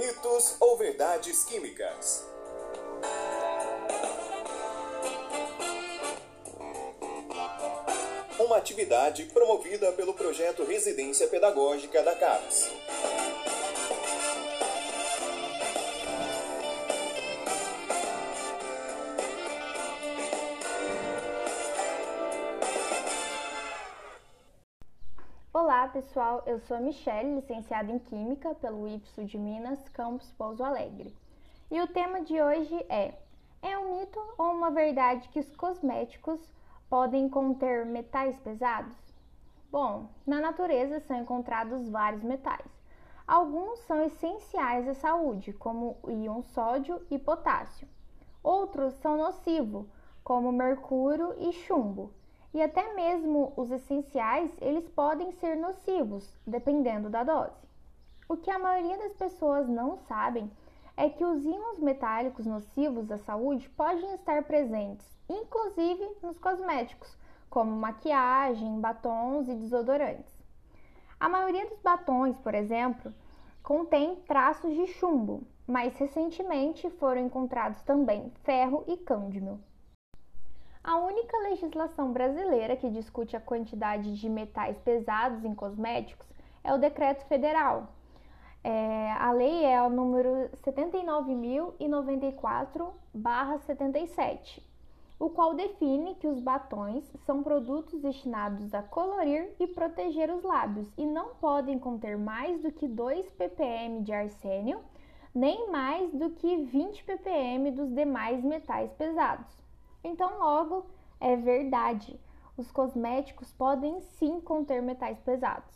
Mitos ou verdades químicas? Uma atividade promovida pelo projeto Residência Pedagógica da CAPES. Olá pessoal, eu sou a Michelle, licenciada em Química pelo IPSO de Minas, campus Pouso Alegre. E o tema de hoje é: é um mito ou uma verdade que os cosméticos podem conter metais pesados? Bom, na natureza são encontrados vários metais. Alguns são essenciais à saúde, como o íon sódio e potássio. Outros são nocivos, como mercúrio e chumbo e até mesmo os essenciais, eles podem ser nocivos, dependendo da dose. O que a maioria das pessoas não sabem é que os íons metálicos nocivos à saúde podem estar presentes, inclusive nos cosméticos, como maquiagem, batons e desodorantes. A maioria dos batons, por exemplo, contém traços de chumbo, mas recentemente foram encontrados também ferro e cândmio. A única legislação brasileira que discute a quantidade de metais pesados em cosméticos é o Decreto Federal. É, a lei é o número 79.094-77, o qual define que os batons são produtos destinados a colorir e proteger os lábios e não podem conter mais do que 2 ppm de arsênio, nem mais do que 20 ppm dos demais metais pesados. Então, logo, é verdade, os cosméticos podem sim conter metais pesados.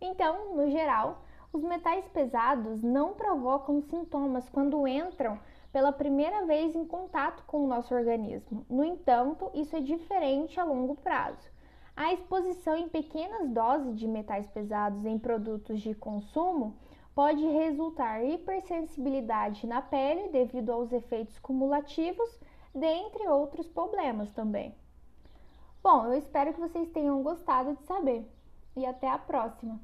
Então, no geral, os metais pesados não provocam sintomas quando entram pela primeira vez em contato com o nosso organismo. No entanto, isso é diferente a longo prazo. A exposição em pequenas doses de metais pesados em produtos de consumo pode resultar hipersensibilidade na pele devido aos efeitos cumulativos dentre outros problemas também. Bom, eu espero que vocês tenham gostado de saber e até a próxima!